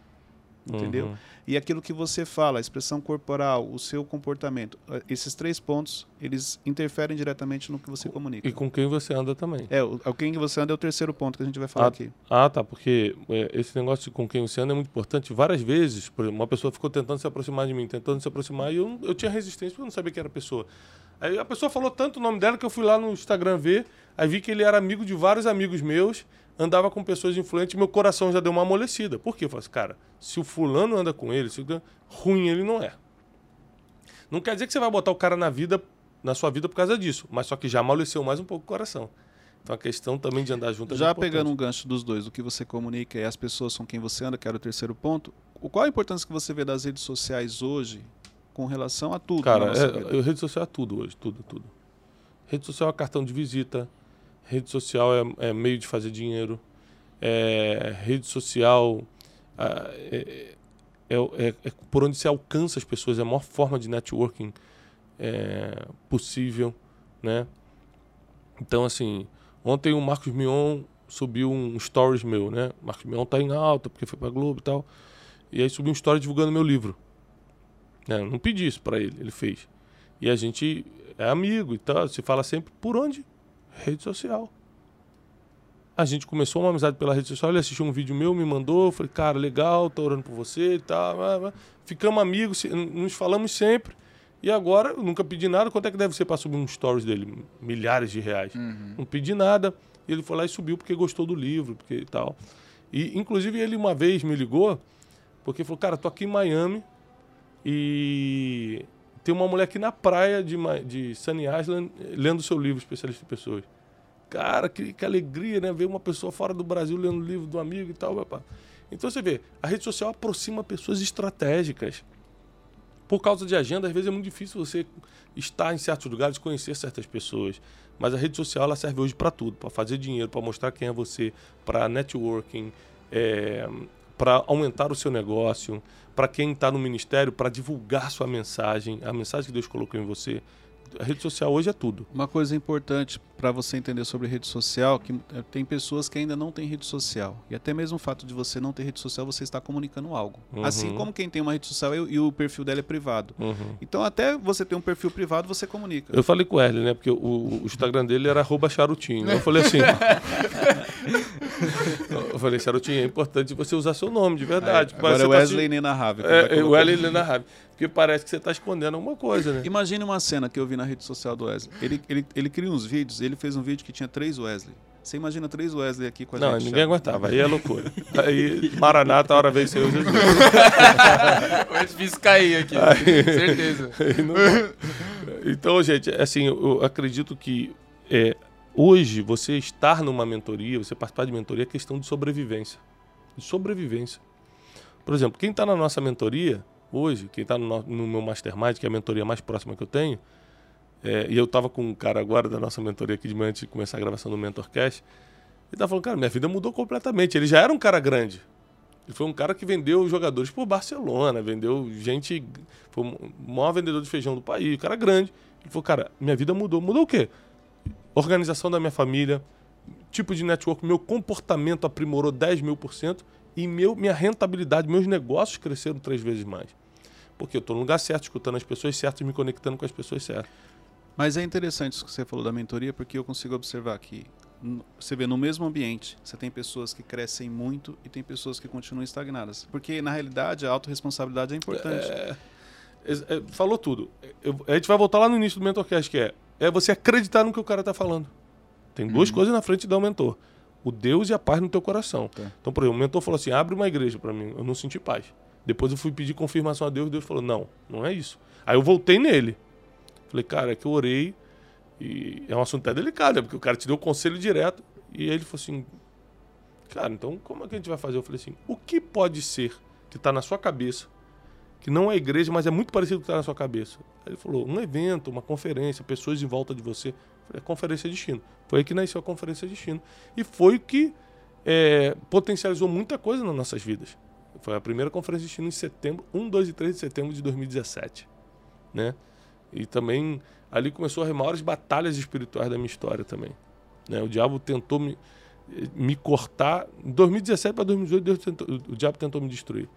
entendeu? Uhum. E aquilo que você fala, a expressão corporal, o seu comportamento, eh, esses três pontos, eles interferem diretamente no que você comunica. E com quem você anda também. É, o, o quem você anda é o terceiro ponto que a gente vai falar ah, aqui. Ah, tá, porque é, esse negócio de com quem você anda é muito importante. Várias vezes, por exemplo, uma pessoa ficou tentando se aproximar de mim, tentando se aproximar, e eu, eu tinha resistência porque eu não sabia que era a pessoa. Aí a pessoa falou tanto o nome dela que eu fui lá no Instagram ver, aí vi que ele era amigo de vários amigos meus, andava com pessoas influentes, meu coração já deu uma amolecida. Por quê? Eu falei assim, cara, se o fulano anda com ele, se o... ruim ele não é. Não quer dizer que você vai botar o cara na vida, na sua vida por causa disso, mas só que já amoleceu mais um pouco o coração. Então a questão também de andar junto é Já pegando um gancho dos dois, o que você comunica e as pessoas com quem você anda, que era o terceiro ponto, qual a importância que você vê das redes sociais hoje com relação a tudo? Cara, é, rede social é tudo hoje, tudo, tudo. Rede social é cartão de visita, rede social é, é meio de fazer dinheiro, é, rede social é, é, é, é, por onde se alcança as pessoas, é a maior forma de networking é, possível, né? Então, assim, ontem o Marcos Mion subiu um stories meu, né? Marcos Mion tá em alta porque foi pra Globo e tal. E aí subiu um story divulgando meu livro. Né? Não pedi isso para ele, ele fez. E a gente é amigo e tal, se fala sempre por onde? Rede social. A gente começou uma amizade pela rede social, ele assistiu um vídeo meu, me mandou, eu falei, cara, legal, tô orando por você e tal. Ficamos amigos, nos falamos sempre. E agora, eu nunca pedi nada. Quanto é que deve ser para subir um stories dele? Milhares de reais. Uhum. Não pedi nada. E ele foi lá e subiu porque gostou do livro, porque tal. E, inclusive, ele uma vez me ligou, porque falou, cara, tô aqui em Miami, e tem uma mulher aqui na praia de, de Sunny Island lendo seu livro, Especialista em Pessoas. Cara, que, que alegria, né? Ver uma pessoa fora do Brasil lendo o livro do amigo e tal. Papá. Então você vê, a rede social aproxima pessoas estratégicas. Por causa de agenda, às vezes é muito difícil você estar em certos lugares, conhecer certas pessoas. Mas a rede social ela serve hoje para tudo, para fazer dinheiro, para mostrar quem é você, para networking, é, para aumentar o seu negócio, para quem está no ministério, para divulgar sua mensagem, a mensagem que Deus colocou em você. A rede social hoje é tudo. Uma coisa importante para você entender sobre rede social, que eh, tem pessoas que ainda não têm rede social. E até mesmo o fato de você não ter rede social, você está comunicando algo. Uhum. Assim como quem tem uma rede social e, o perfil dela é privado. Uhum. Então até você ter um perfil privado, você comunica. Eu falei com o Erle, né? Porque o, o Instagram dele era charutinho. Eu falei assim... eu falei, charutinho, é importante você usar seu nome, de verdade. Aí, agora é Wesley tá... Nenarrave. É, é Wesley Nenarrave. Porque parece que você está escondendo alguma coisa, né? Imagine uma cena que eu vi na rede social do Wesley. Ele, ele, ele cria uns vídeos, ele fez um vídeo que tinha três Wesley. Você imagina três Wesley aqui com a não, gente? Não, ninguém aguentava. Aí é loucura. Aí, Maranata, a hora veio seu Jesus. Foi difícil cair aqui, aí, certeza. então, gente, assim, eu acredito que é, hoje você estar numa mentoria, você participar de mentoria é questão de sobrevivência. De sobrevivência. Por exemplo, quem está na nossa mentoria hoje, quem está no, no meu mastermind, que é a mentoria mais próxima que eu tenho, é, e eu tava com um cara agora da nossa mentoria aqui de manhã antes de começar a gravação do Mentorcast. Ele tava falando, cara, minha vida mudou completamente. Ele já era um cara grande. Ele foi um cara que vendeu jogadores por Barcelona, vendeu gente. Foi o maior vendedor de feijão do país, cara grande. Ele falou, cara, minha vida mudou. Mudou o quê? Organização da minha família, tipo de network, meu comportamento aprimorou 10 mil por cento e meu, minha rentabilidade, meus negócios cresceram três vezes mais. Porque eu estou no lugar certo, escutando as pessoas certas, me conectando com as pessoas certas. Mas é interessante isso que você falou da mentoria, porque eu consigo observar que você vê no mesmo ambiente, você tem pessoas que crescem muito e tem pessoas que continuam estagnadas. Porque, na realidade, a autorresponsabilidade é importante. É, é, é, falou tudo. Eu, a gente vai voltar lá no início do Mentorcast, que é, é você acreditar no que o cara está falando. Tem duas uhum. coisas na frente de dar o mentor. O Deus e a paz no teu coração. Tá. Então, por exemplo, o mentor falou assim, abre uma igreja para mim. Eu não senti paz. Depois eu fui pedir confirmação a Deus e Deus falou, não, não é isso. Aí eu voltei nele. Falei, cara, é que eu orei e é um assunto até delicado, né? Porque o cara te deu o conselho direto e ele falou assim, cara, então como é que a gente vai fazer? Eu falei assim, o que pode ser que está na sua cabeça, que não é igreja, mas é muito parecido com o que está na sua cabeça? Aí ele falou, um evento, uma conferência, pessoas em volta de você. Eu falei, é conferência de destino. Foi aí que nasceu a conferência de destino. E foi o que é, potencializou muita coisa nas nossas vidas. Foi a primeira conferência de destino em setembro, 1, 2 e 3 de setembro de 2017. Né? E também ali começou as maiores batalhas espirituais da minha história também. Né? O diabo tentou me, me cortar. Em 2017 para 2018, Deus tentou, o diabo tentou me destruir.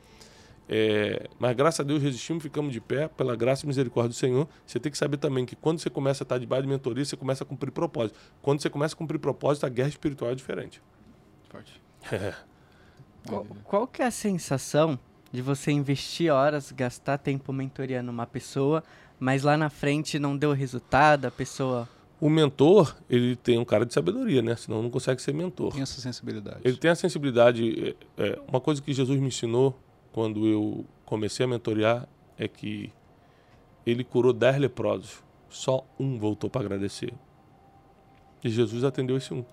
É, mas graças a Deus resistimos, ficamos de pé, pela graça e misericórdia do Senhor. Você tem que saber também que quando você começa a estar debaixo de mentoria, você começa a cumprir propósito. Quando você começa a cumprir propósito, a guerra espiritual é diferente. Forte. É. Qual, qual que é a sensação de você investir horas, gastar tempo mentoriando uma pessoa, mas lá na frente não deu resultado, a pessoa. O mentor, ele tem um cara de sabedoria, né? Senão não consegue ser mentor. Tem essa sensibilidade. Ele tem a sensibilidade. É, é, uma coisa que Jesus me ensinou quando eu comecei a mentorear é que ele curou dez leprosos. Só um voltou para agradecer. E Jesus atendeu esse um.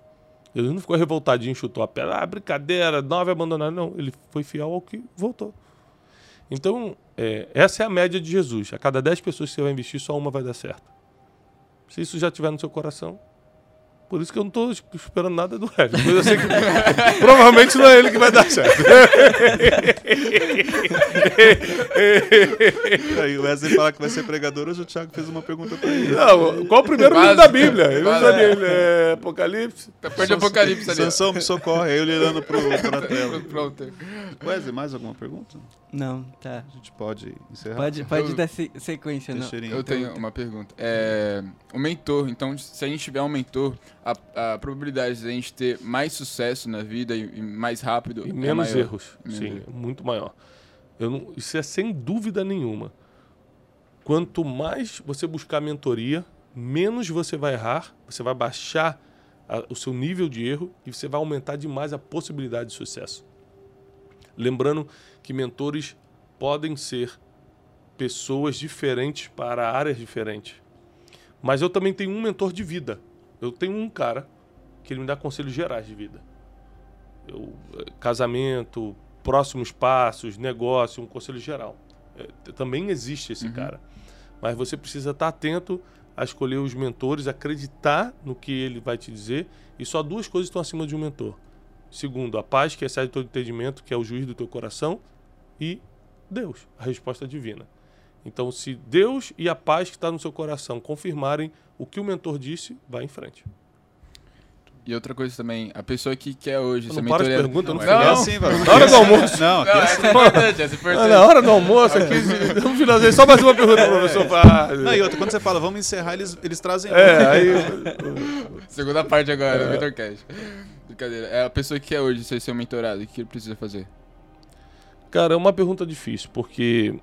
Jesus não ficou revoltadinho, chutou a pedra. Ah, brincadeira, nove abandonaram. Não, ele foi fiel ao que voltou. Então, é, essa é a média de Jesus. A cada dez pessoas que você vai investir, só uma vai dar certo. Se isso já estiver no seu coração, por isso que eu não estou esperando nada do resto. Mas eu sei que provavelmente não é ele que vai dar certo. Aí o Wesley fala que vai ser pregador, hoje o Thiago fez uma pergunta pra ele. Não, qual o primeiro livro da Bíblia? Ele Quase. usa dele, é Apocalipse. Tá perto do apocalipse ali. Sansão me socorre, aí eu olhando pro, pra tela. Pronto. Wesley, mais alguma pergunta? Não, tá. A gente pode encerrar? Pode, pode Eu- dar se- sequência, não. Eu tenho uma pergunta. É, o mentor, então, se a gente tiver um mentor, a, a probabilidade de a gente ter mais sucesso na vida e, e mais rápido E é menos maior. erros. Menos Sim, erros. muito maior. Eu não- isso é sem dúvida nenhuma. Quanto mais você buscar mentoria, menos você vai errar, você vai baixar a- o seu nível de erro e você vai aumentar demais a possibilidade de sucesso. Lembrando que mentores podem ser pessoas diferentes para áreas diferentes. Mas eu também tenho um mentor de vida. Eu tenho um cara que ele me dá conselhos gerais de vida. Eu, eh, casamento, próximos passos, negócio, um conselho geral. É, também existe esse cara. Mas você precisa estar atento a escolher os mentores, acreditar no que ele vai te dizer. E só duas coisas estão acima de um mentor. Segundo, a paz, que excede todo entendimento, que é o juiz do teu coração. E Deus, a resposta divina. Então, se Deus e a paz que está no seu coração confirmarem o que o mentor disse, vá em frente. E outra coisa também, a pessoa que quer hoje Não ser para as mentoreada... perguntas, não, é- final. É assim, velho. Na hora do almoço. Não, aqui Não, é essa é importante, essa é importante. na hora do almoço, aqui, vamos finalizar. Só mais uma pergunta para o professor faz. Não, e outra, quando você fala, vamos encerrar, eles, eles trazem. É, aí. Segunda parte agora, É. do Mentorcast. Brincadeira. É a pessoa que quer hoje ser seu mentorado, o que ele precisa fazer? Cara, é uma pergunta difícil, porque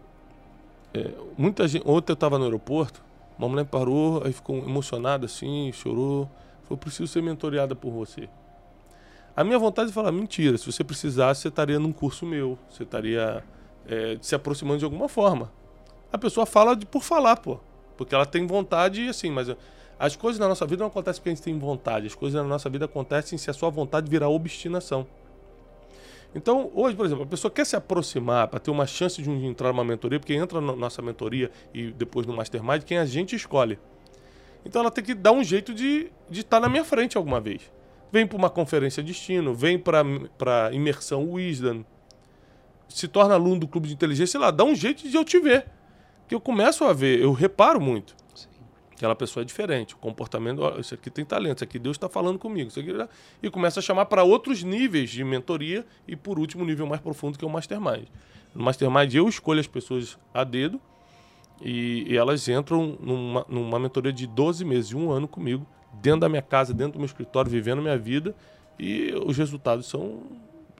é, muita gente. Ontem eu estava no aeroporto, uma mulher parou, aí ficou emocionada assim, chorou. Falou, preciso ser mentoreada por você. A minha vontade é falar, mentira, se você precisasse, você estaria num curso meu, você estaria é, se aproximando de alguma forma. A pessoa fala de, por falar, pô. Porque ela tem vontade e assim, mas as coisas na nossa vida não acontecem porque a gente tem vontade. As coisas na nossa vida acontecem se a sua vontade virar obstinação. Então, hoje, por exemplo, a pessoa quer se aproximar para ter uma chance de entrar numa mentoria, porque entra na nossa mentoria e depois no Mastermind, quem a gente escolhe. Então ela tem que dar um jeito de estar na minha frente alguma vez. Vem para uma conferência destino, vem para imersão Wisdom, se torna aluno do clube de inteligência, sei lá, dá um jeito de eu te ver. Que eu começo a ver, eu reparo muito. Aquela pessoa é diferente, o comportamento, ó, isso aqui tem talento, isso aqui Deus está falando comigo, isso aqui, e começa a chamar para outros níveis de mentoria e por último, nível mais profundo que é o Mastermind. No Mastermind eu escolho as pessoas a dedo e, e elas entram numa, numa mentoria de 12 meses, um ano comigo, dentro da minha casa, dentro do meu escritório, vivendo a minha vida e os resultados são,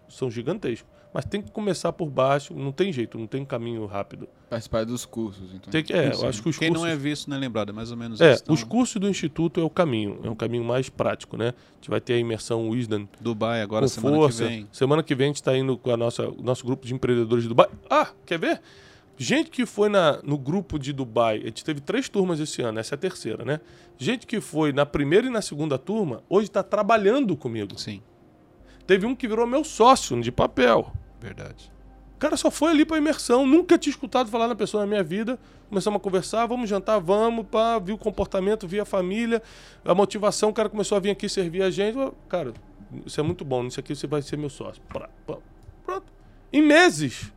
são gigantescos. Mas tem que começar por baixo, não tem jeito, não tem caminho rápido. Participar dos cursos, então. Tem que, é, Sim. eu acho que os Quem cursos... não é visto não é lembrado, é mais ou menos É, isso. Então, os cursos do Instituto é o caminho, é um caminho mais prático, né? A gente vai ter a imersão Wisdom Dubai agora, com semana força. que vem. Semana que vem a gente está indo com a nossa, o nosso grupo de empreendedores de Dubai. Ah, quer ver? Gente que foi na, no grupo de Dubai, a gente teve três turmas esse ano, essa é a terceira, né? Gente que foi na primeira e na segunda turma, hoje está trabalhando comigo. Sim, Teve um que virou meu sócio de papel. verdade. O cara só foi ali pra imersão, nunca tinha escutado falar na pessoa na minha vida. Começamos a conversar, vamos jantar, vamos, pá, vi o comportamento, vi a família, a motivação, o cara começou a vir aqui servir a gente. Cara, isso é muito bom, nisso aqui você vai ser meu sócio. Pronto. Em meses.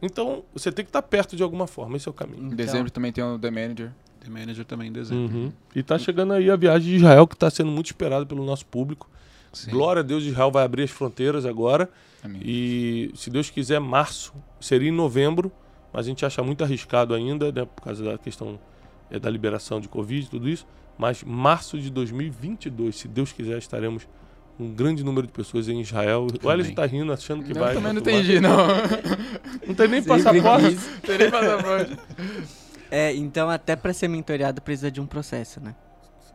Então, você tem que estar perto de alguma forma, esse é o caminho. Em Então, dezembro também tem o The Manager. The Manager também em dezembro. Uhum. E tá chegando aí a viagem de Israel, que está sendo muito esperada pelo nosso público. Sim. Glória a Deus, Israel vai abrir as fronteiras agora. Amém. E se Deus quiser, março seria em novembro, mas a gente acha muito arriscado ainda, né, por causa da questão é, da liberação de Covid e tudo isso. Mas março de 2022, se Deus quiser, estaremos um grande número de pessoas em Israel. O Alisson tá rindo, achando que Eu vai. também não entendi, não. Não tem nem passaporte. quis. Tem nem passaporte. É, então até pra ser mentoreado precisa de um processo, né?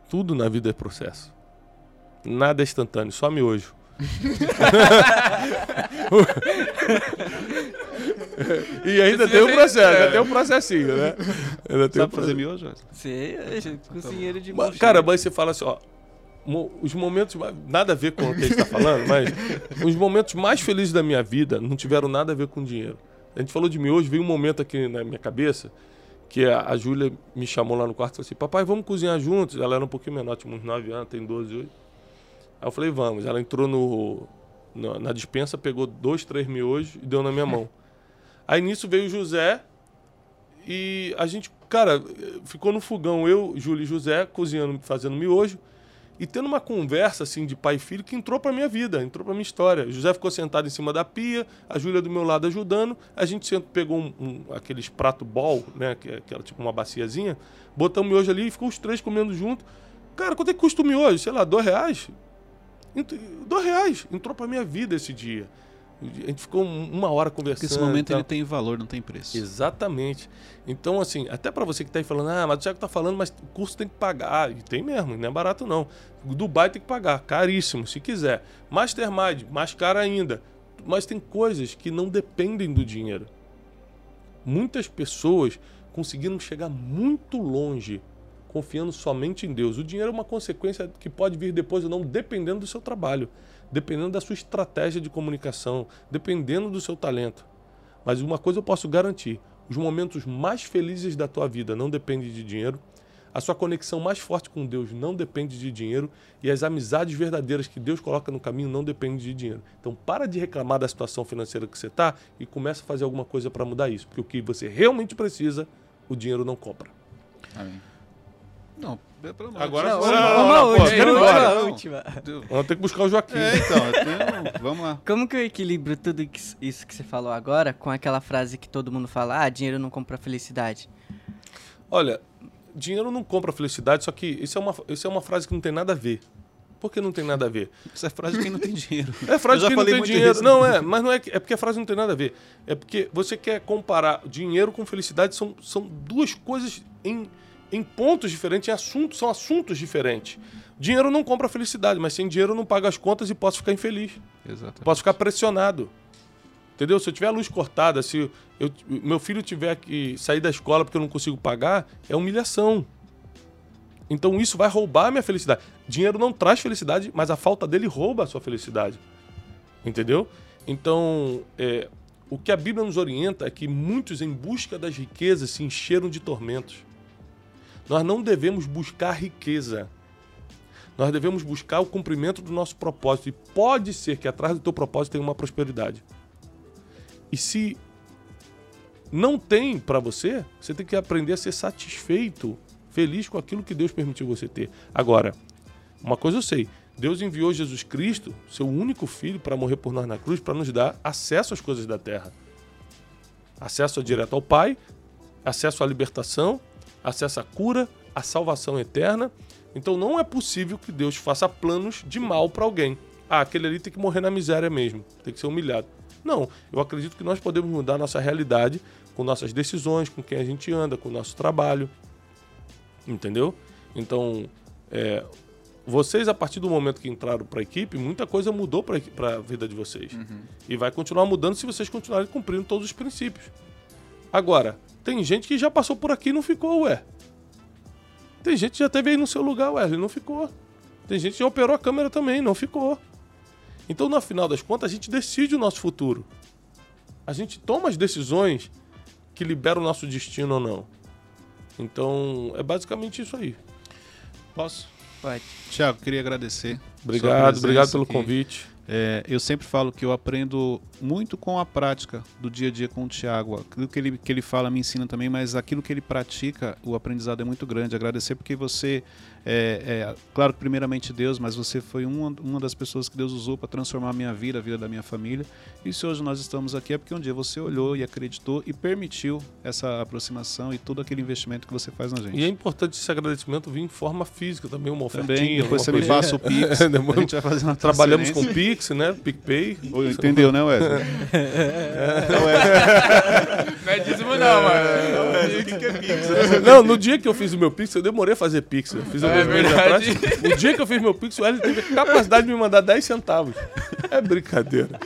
Tudo na vida é processo. Nada é instantâneo, só miojo. e ainda tem um processo, ainda tem um processinho, né? Ainda tem um Sabe fazer processo. miojo? Wesley? Você, cozinheiro de Mas, Cara, mas você fala assim, ó. Os momentos. Nada a ver com o que a gente tá falando, mas. Os momentos mais felizes da minha vida não tiveram nada a ver com dinheiro. A gente falou de miojo, veio um momento aqui na minha cabeça que a, a Júlia me chamou lá no quarto e falou assim: Papai, vamos cozinhar juntos? Ela era um pouquinho menor, tinha uns 9 anos, tem 12 hoje. Aí eu falei: Vamos. Ela entrou no, na, na dispensa, pegou dois, três miojos e deu na minha mão. Aí nisso veio o José e a gente, cara, ficou no fogão, eu, Júlio e José, cozinhando, fazendo miojo e tendo uma conversa assim de pai e filho que entrou pra minha vida, entrou pra minha história. O José ficou sentado em cima da pia, a Júlia do meu lado ajudando, a gente sent- pegou um, um- aqueles prato bol, né, que, é- que era tipo uma baciazinha, botamos o miojo ali e ficou os três comendo junto. Cara, quanto é que custa o miojo? Sei lá, dois reais? Dois reais. Entrou pra minha vida esse dia. A gente ficou um- uma hora conversando. Porque esse momento e tal. ele tem valor, não tem preço. Exatamente. Então, assim, até para você que tá aí falando, ah, mas o Thiago tá falando, mas o curso tem que pagar. E tem mesmo, não é barato não. Dubai tem que pagar, caríssimo, se quiser. Mastermind, mais caro ainda. Mas tem coisas que não dependem do dinheiro. Muitas pessoas conseguiram chegar muito longe confiando somente em Deus. O dinheiro é uma consequência que pode vir depois ou não, dependendo do seu trabalho, dependendo da sua estratégia de comunicação, dependendo do seu talento. Mas uma coisa eu posso garantir: os momentos mais felizes da tua vida não dependem de dinheiro, a sua conexão mais forte com Deus não depende de dinheiro e as amizades verdadeiras que Deus coloca no caminho não dependem de dinheiro. Então para de reclamar da situação financeira que você está e começa a fazer alguma coisa para mudar isso, porque o que você realmente precisa, o dinheiro não compra. Amém. Não, pelo amor Agora de Não, Deus. você- uma, não, uma não, pô, última. Vamos ter que buscar o Joaquim. É, então, tenho- vamos lá. Como que eu equilibro tudo isso que você falou agora com aquela frase que todo mundo fala, ah, dinheiro não compra felicidade? Olha, dinheiro não compra felicidade, só que isso é, uma, isso é uma frase que não tem nada a ver. Por que não tem nada a ver? Essa é frase de quem não tem dinheiro. É frase Eu já que não falei tem muito dinheiro. isso. Não, é, mas não é, é porque a frase não tem nada a ver. É porque você quer comparar dinheiro com felicidade, são, são duas coisas em, em pontos diferentes, em assuntos, são assuntos diferentes. Dinheiro não compra felicidade, mas sem dinheiro eu não pago as contas e posso ficar infeliz. Exatamente. Posso ficar pressionado. Entendeu? Se eu tiver a luz cortada, se eu, meu filho tiver que sair da escola porque eu não consigo pagar, é humilhação. Então isso vai roubar a minha felicidade. Dinheiro não traz felicidade, mas a falta dele rouba a sua felicidade. Entendeu? Então, é, o que a Bíblia nos orienta é que muitos, em busca das riquezas, se encheram de tormentos. Nós não devemos buscar riqueza. Nós devemos buscar o cumprimento do nosso propósito. E pode ser que atrás do teu propósito tenha uma prosperidade. E se não tem para você, você tem que aprender a ser satisfeito, feliz com aquilo que Deus permitiu você ter. Agora, uma coisa eu sei: Deus enviou Jesus Cristo, seu único filho, para morrer por nós na cruz, para nos dar acesso às coisas da terra. Acesso direto ao Pai, acesso à libertação, acesso à cura, à salvação eterna. Então não é possível que Deus faça planos de mal para alguém. Ah, aquele ali tem que morrer na miséria mesmo, tem que ser humilhado. Não, eu acredito que nós podemos mudar nossa realidade com nossas decisões, com quem a gente anda, com o nosso trabalho. Entendeu? Então, é, vocês, a partir do momento que entraram para a equipe, muita coisa mudou para a vida de vocês. E vai continuar mudando se vocês continuarem cumprindo todos os princípios. Agora, tem gente que já passou por aqui e não ficou, ué. Tem gente que já teve aí no seu lugar, ué, ele não ficou. Tem gente que já operou a câmera também, não ficou. Então, no final das contas, a gente decide o nosso futuro. A gente toma as decisões que liberam o nosso destino ou não. Então, é basicamente isso aí. Posso? Pode. Tiago, queria agradecer. Obrigado, obrigado pelo aqui. convite. É, eu sempre falo que eu aprendo muito com a prática do dia a dia com o Tiago. Aquilo que ele, que ele fala me ensina também, mas aquilo que ele pratica, o aprendizado é muito grande. Agradecer porque você, é, é, claro primeiramente Deus, mas você foi uma, uma das pessoas que Deus usou para transformar a minha vida, a vida da minha família. E se hoje nós estamos aqui é porque um dia você olhou e acreditou e permitiu essa aproximação e todo aquele investimento que você faz na gente. E é importante esse agradecimento vir em forma física também, uma ofertinha. Também, depois você alguma me coisa. passa o Pix, a gente vai fazer uma Trabalhamos com transferência. Pix, né? PicPay. Entendeu, né, Wesley? Não é dízimo não, mano. o que, que é Pix? Não, no dia que eu fiz o meu Pix, eu demorei a fazer Pix. Eu fiz É alguns meses verdade. O dia que eu fiz meu Pix, o Wesley teve a capacidade de me mandar 10 centavos. É brincadeira.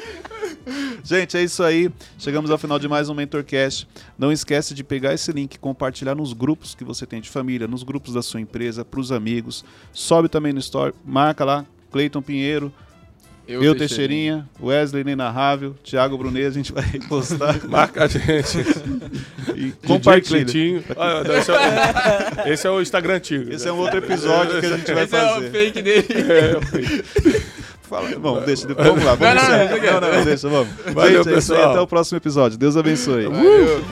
Gente, é isso aí. Chegamos ao final de mais um Mentorcast. Não esquece de pegar esse link e compartilhar nos grupos que você tem de família, nos grupos da sua empresa, para os amigos. Sobe também no Story, marca lá, Cleiton Pinheiro, eu, Teixeirinha, Wesley Inenarrável, Thiago Brunet, a gente vai postar Marca a gente. e compartilha. Cleitinho. Ah, não, esse, é, esse é o Instagram antigo. Esse é um outro episódio que a gente vai Esse é o fazer. fake dele. Fala, bom, deixa, vamos lá, vamos Não, não, não, não, deixa, vamos. Valeu, gente, é isso aí, pessoal. até o próximo episódio. Deus abençoe. Valeu.